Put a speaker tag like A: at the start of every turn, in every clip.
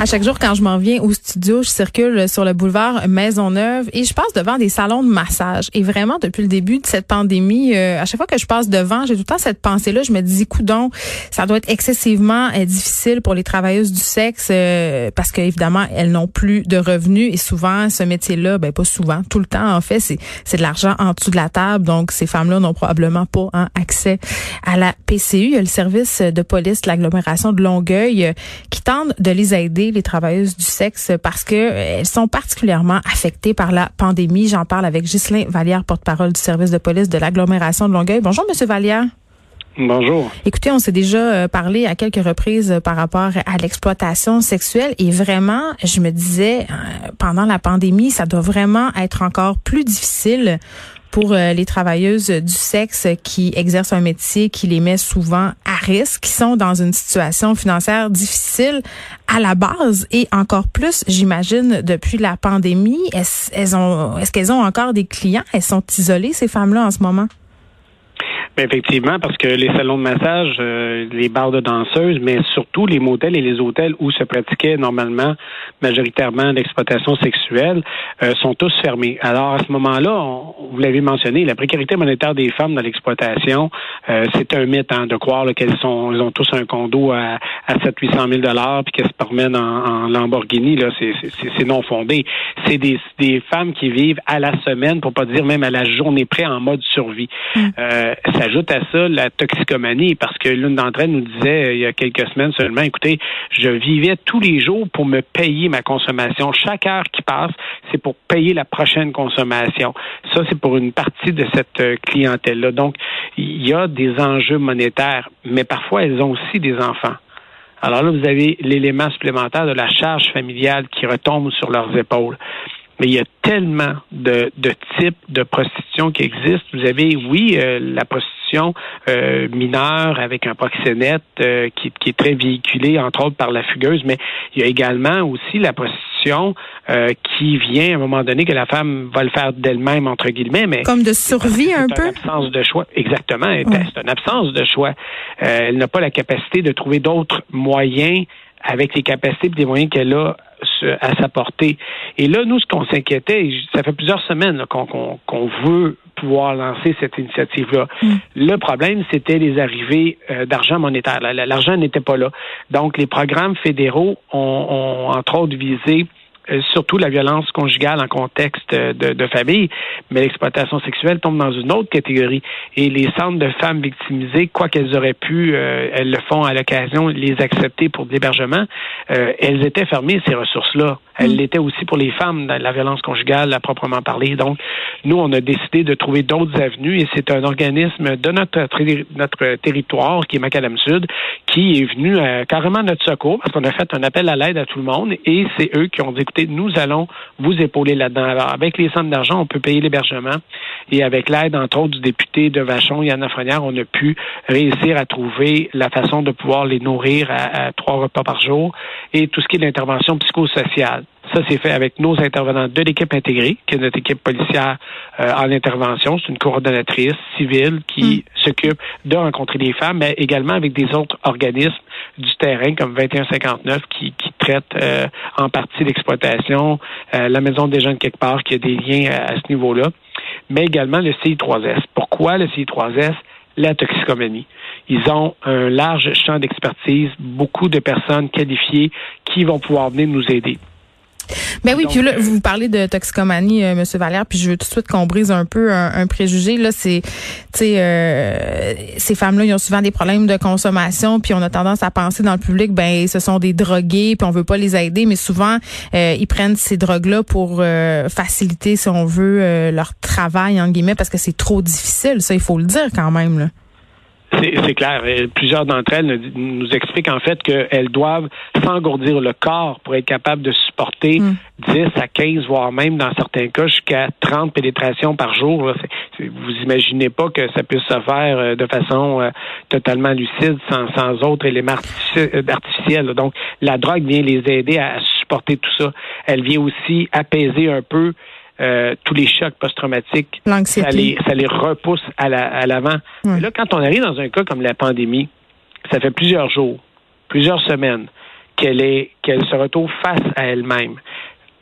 A: À chaque jour, quand je m'en viens au studio, je circule sur le boulevard Maisonneuve et je passe devant des salons de massage. Et vraiment, depuis le début de cette pandémie, euh, à chaque fois que je passe devant, j'ai tout le temps cette pensée-là. Je me dis, coudon, ça doit être excessivement euh, difficile pour les travailleuses du sexe euh, parce qu'évidemment, elles n'ont plus de revenus et souvent, ce métier-là, ben pas souvent, tout le temps, en fait, c'est c'est de l'argent en dessous de la table. Donc, ces femmes-là n'ont probablement pas hein, accès à la PCU. Il y a le service de police de l'agglomération de Longueuil qui tente de les aider les travailleuses du sexe parce que euh, elles sont particulièrement affectées par la pandémie. J'en parle avec Ghislain Vallière, porte-parole du service de police de l'agglomération de Longueuil. Bonjour, Monsieur Vallière.
B: Bonjour.
A: Écoutez, on s'est déjà euh, parlé à quelques reprises par rapport à l'exploitation sexuelle et vraiment, je me disais, euh, pendant la pandémie, ça doit vraiment être encore plus difficile pour euh, les travailleuses du sexe qui exercent un métier qui les met souvent à risque, qui sont dans une situation financière difficile à la base et encore plus, j'imagine, depuis la pandémie. Elles ont, est-ce qu'elles ont encore des clients? Elles sont isolées, ces femmes-là, en ce moment?
B: Ben, effectivement, parce que les salons de massage, euh, les bars de danseuses, mais surtout les motels et les hôtels où se pratiquait normalement majoritairement l'exploitation sexuelle, euh, sont tous fermés. Alors à ce moment-là, vous l'avez mentionné, la précarité monétaire des femmes dans l'exploitation, euh, c'est un mythe hein, de croire qu'elles sont, elles ont tous un condo à, à 700-800 000 dollars puis qu'elles se promènent en, en Lamborghini. Là, c'est non fondé. C'est des, des femmes qui vivent à la semaine, pour pas dire même à la journée près, en mode survie. Mm. Euh, s'ajoute à ça la toxicomanie, parce que l'une d'entre elles nous disait euh, il y a quelques semaines seulement, écoutez, je vivais tous les jours pour me payer ma consommation. Chaque heure qui passe, c'est pour payer la prochaine consommation. Ça, c'est pour une partie de cette euh, clientèle-là. Donc, il y a des enjeux monétaires, mais parfois, elles ont aussi des enfants. Alors là, vous avez l'élément supplémentaire de la charge familiale qui retombe sur leurs épaules. Mais il y a tellement de, de types de prostitution qui existent. Vous avez, oui, euh, la prostitution euh, mineure avec un proxénète euh, qui, qui, est très véhiculée, entre autres, par la fugueuse, mais il y a également aussi la prostitution qui vient à un moment donné que la femme va le faire d'elle-même, entre guillemets. mais
A: Comme de survie un peu?
B: C'est une absence de choix. Exactement. C'est une absence de choix. elle n'a pas la capacité de trouver d'autres moyens avec les capacités et les moyens qu'elle a à sa portée. Et là, nous, ce qu'on s'inquiétait, ça fait plusieurs semaines qu'on veut pouvoir lancer cette initiative-là. Mm. Le problème, c'était les arrivées euh, d'argent monétaire. L'argent n'était pas là. Donc, les programmes fédéraux ont, ont entre autres visé surtout la violence conjugale en contexte de, famille, mais l'exploitation sexuelle tombe dans une autre catégorie. Et les centres de femmes victimisées, quoi qu'elles auraient pu, euh, elles le font à l'occasion, les accepter pour de l'hébergement, euh, elles étaient fermées, ces ressources-là. Elles mm. l'étaient aussi pour les femmes dans la violence conjugale à proprement parler. Donc, nous, on a décidé de trouver d'autres avenues et c'est un organisme de notre, notre territoire, qui est Macadam Sud, qui est venu carrément à notre secours parce qu'on a fait un appel à l'aide à tout le monde et c'est eux qui ont dit, écoutez, nous allons vous épauler là-dedans. Alors, avec les centres d'argent, on peut payer l'hébergement et avec l'aide, entre autres, du député de Vachon, Yann Frenière, on a pu réussir à trouver la façon de pouvoir les nourrir à, trois repas par jour et tout ce qui est l'intervention psychosociale. Ça, c'est fait avec nos intervenants de l'équipe intégrée, qui est notre équipe policière euh, en intervention. C'est une coordonnatrice civile qui mm. s'occupe de rencontrer des femmes, mais également avec des autres organismes du terrain comme 2159 qui, qui traite euh, en partie l'exploitation, euh, la maison des jeunes quelque part qui a des liens à, ce niveau-là, mais également le CI3S. Pourquoi le CI3S? La toxicomanie. Ils ont un large champ d'expertise, beaucoup de personnes qualifiées qui vont pouvoir venir nous aider.
A: Ben oui, puis là, vous parlez de toxicomanie, euh, Monsieur Valère, puis je veux tout de suite qu'on brise un peu un, préjugé. Là, c'est, tu sais, euh, ces femmes-là, ils ont souvent des problèmes de consommation, puis on a tendance à penser dans le public, ben, ce sont des drogués, puis on veut pas les aider, mais souvent, euh, ils prennent ces drogues-là pour euh, faciliter, si on veut, leur travail, en guillemets, parce que c'est trop difficile. Ça, il faut le dire quand même, là.
B: C'est clair. Plusieurs d'entre elles nous expliquent en fait qu'elles doivent s'engourdir le corps pour être capables de supporter 10 hmm. à 15, voire même dans certains cas jusqu'à 30 pénétrations par jour. Vous imaginez pas que ça puisse se faire euh, de façon euh, totalement lucide sans, sans autres éléments euh, artificiels. Donc, la drogue vient les aider à supporter tout ça. Elle vient aussi apaiser un peu euh, tous les chocs post-traumatiques, ça les, ça les repousse à l'avant. La, là, quand on arrive dans un cas comme la pandémie, ça fait plusieurs jours, plusieurs semaines qu'elle est qu'elle se retrouve face à elle-même,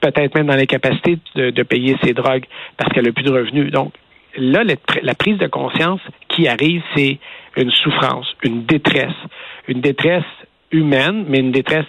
B: peut-être même dans l'incapacité de, de payer ses drogues parce qu'elle n'a plus de revenus. Donc là, la prise de conscience qui arrive, c'est une souffrance, une détresse, une détresse humaine, mais une détresse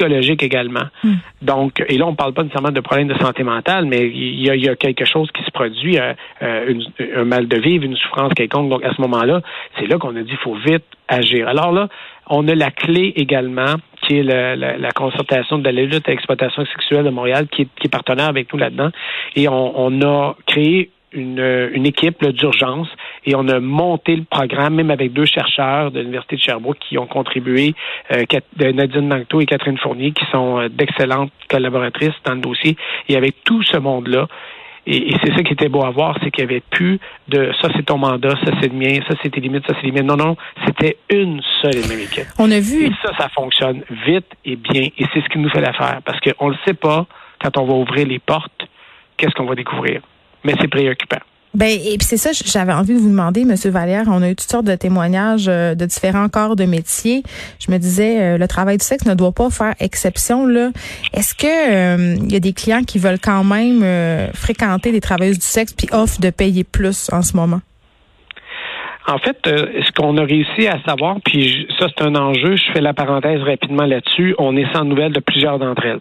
B: psychologique également. Hmm. Donc, et là, on ne parle pas nécessairement de problèmes de santé mentale, mais il y a, quelque chose qui se produit, euh, euh, un mal de vivre, une souffrance quelconque. Donc, à ce moment-là, c'est là qu'on a dit qu'il faut vite agir. Alors là, on a la clé également, qui est la, concertation de la lutte à l'exploitation sexuelle de Montréal, qui est, partenaire avec nous là-dedans. Et on, on a créé une, une équipe d'urgence et on a monté le programme, même avec deux chercheurs de l'Université de Sherbrooke qui ont contribué, euh, Nadine Mancto et Catherine Fournier, qui sont euh, d'excellentes collaboratrices dans le dossier. Et avec tout ce monde-là, et, c'est ça qui était beau à voir, c'est qu'il n'y avait plus de ça c'est ton mandat, ça c'est le mien, ça c'est tes limites, ça c'est les miennes. Non, non, c'était une seule et même équipe.
A: On a vu.
B: Et ça, ça fonctionne vite et bien. Et c'est ce qui nous fait l'affaire. Parce qu'on ne le sait pas quand on va ouvrir les portes, qu'est-ce qu'on va découvrir? Mais c'est préoccupant.
A: Ben et puis c'est ça, j'avais envie de vous demander, Monsieur Valère, on a eu toutes sortes de témoignages euh, de différents corps de métier. Je me disais, euh, le travail du sexe ne doit pas faire exception là. Est-ce que euh, il y a des clients qui veulent quand même fréquenter des travailleuses du sexe puis offrent de payer plus en ce moment?
B: En fait, ce qu'on a réussi à savoir, puis ça c'est un enjeu, je fais la parenthèse rapidement là-dessus, on est sans nouvelles de plusieurs d'entre elles.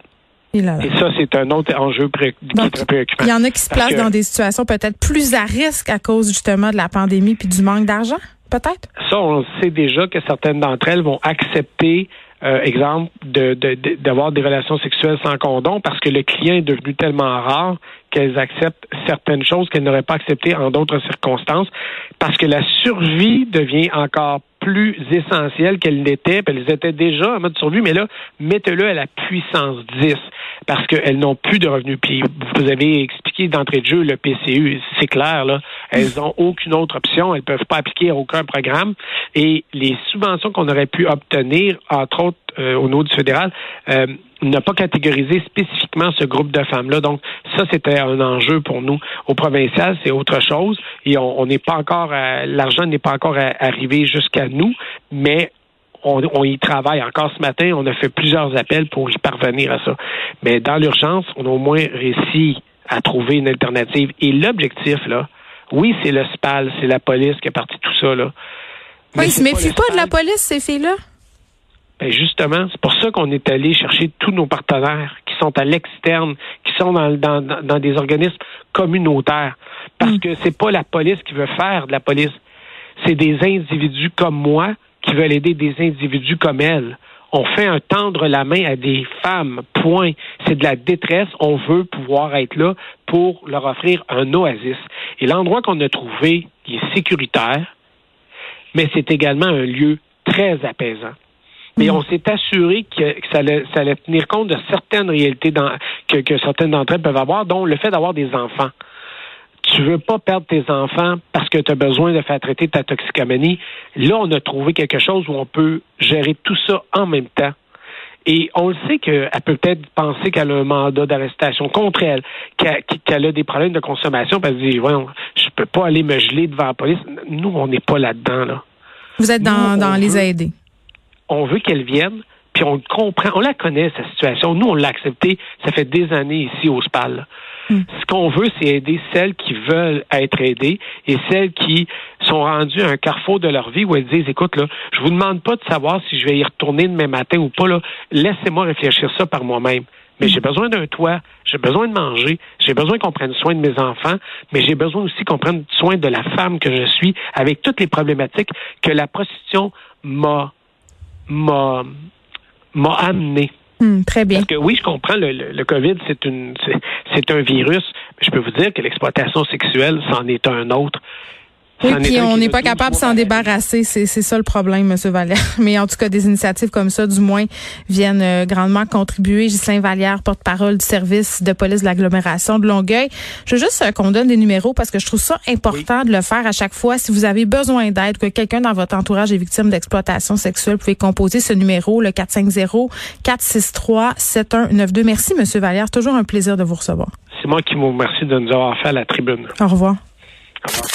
B: Et, ça, c'est un autre enjeu qui est très préoccupant.
A: Il y en a qui se placent dans des situations peut-être plus à risque à cause justement de la pandémie puis du manque d'argent, peut-être?
B: Ça, on sait déjà que certaines d'entre elles vont accepter euh, exemple, d'avoir de, des relations sexuelles sans condom parce que le client est devenu tellement rare qu'elles acceptent certaines choses qu'elles n'auraient pas acceptées en d'autres circonstances parce que la survie devient encore plus essentielle qu'elle l'était. Elles étaient déjà en mode survie, mais là, mettez-le à la puissance 10 parce qu'elles n'ont plus de revenus. Puis vous avez expliqué d'entrée de jeu le PCU, c'est clair, là. Elles n'ont aucune autre option, elles ne peuvent pas appliquer aucun programme. Et les subventions qu'on aurait pu obtenir, entre autres euh, au niveau du fédéral, euh, n'a pas catégorisé spécifiquement ce groupe de femmes-là. Donc, ça, c'était un enjeu pour nous. Au provincial, c'est autre chose. Et on n'est pas encore, l'argent n'est pas encore arrivé jusqu'à nous, mais on, on, y travaille encore ce matin. On a fait plusieurs appels pour y parvenir à ça. Mais dans l'urgence, on a au moins réussi à trouver une alternative. Et l'objectif, là, oui, c'est le SPAL, c'est la police qui a parti tout ça, là.
A: oui, ils se méfient pas, de la police, ces filles-là?
B: Ben justement, c'est pour ça qu'on est allé chercher tous nos partenaires qui sont à l'externe, qui sont dans, dans, dans, des organismes communautaires. Parce mm. que c'est pas la police qui veut faire de la police. C'est des individus comme moi qui veulent aider des individus comme elle. On fait un tendre la main à des femmes, point. C'est de la détresse. On veut pouvoir être là pour leur offrir un oasis. Et l'endroit qu'on a trouvé, qui est sécuritaire, mais c'est également un lieu très apaisant. Mais mm. on s'est assuré que, ça, allait, tenir compte de certaines réalités que, que certaines d'entre elles peuvent avoir, dont le fait d'avoir des enfants tu veux pas perdre tes enfants parce que tu as besoin de faire traiter ta toxicomanie. Là, on a trouvé quelque chose où on peut gérer tout ça en même temps. Et on le sait qu'elle peut peut-être penser qu'elle a un mandat d'arrestation contre elle, qu'elle a des problèmes de consommation, parce qu'elle dit, voyons, je peux pas aller me geler devant la police. Nous, on n'est pas là-dedans, là.
A: Vous êtes dans, dans les aider.
B: On veut qu'elle vienne, puis on comprend, on la connaît, sa situation. Nous, on l'a accepté, ça fait des années ici au SPAL. Hmm. Ce qu'on veut, c'est aider celles qui veulent être aidées et celles qui sont rendues à un carrefour de leur vie où elles disent, écoute, là, je vous demande pas de savoir si je vais y retourner demain matin ou pas, là. Laissez-moi réfléchir ça par moi-même. mais j'ai besoin d'un toit, j'ai besoin de manger, j'ai besoin qu'on prenne soin de mes enfants, mais j'ai besoin aussi qu'on prenne soin de la femme que je suis avec toutes les problématiques que la prostitution m'a m'a m'a amené.
A: Hmm, très bien.
B: Parce que oui, je comprends, le, le, COVID, c'est une c'est un virus. Mais je peux vous dire que l'exploitation sexuelle, c'en est un autre.
A: Oui, puis on n'est pas capable de s'en débarrasser. C'est, c'est ça le problème, Monsieur Valère. Mais en tout cas, des initiatives comme ça, du moins, viennent euh, grandement contribuer. Ghislain Vallière, porte-parole du service de police de l'agglomération de Longueuil. Je veux juste euh, qu'on donne des numéros parce que je trouve ça important de le faire à chaque fois. Si vous avez besoin d'aide, que quelqu'un dans votre entourage est victime d'exploitation sexuelle, vous pouvez composer ce numéro, le 450-463-7192. Merci, Monsieur Vallière. Toujours un plaisir de vous recevoir.
B: C'est moi qui vous remercie de nous avoir fait à la tribune.
A: Au revoir.
B: Au revoir.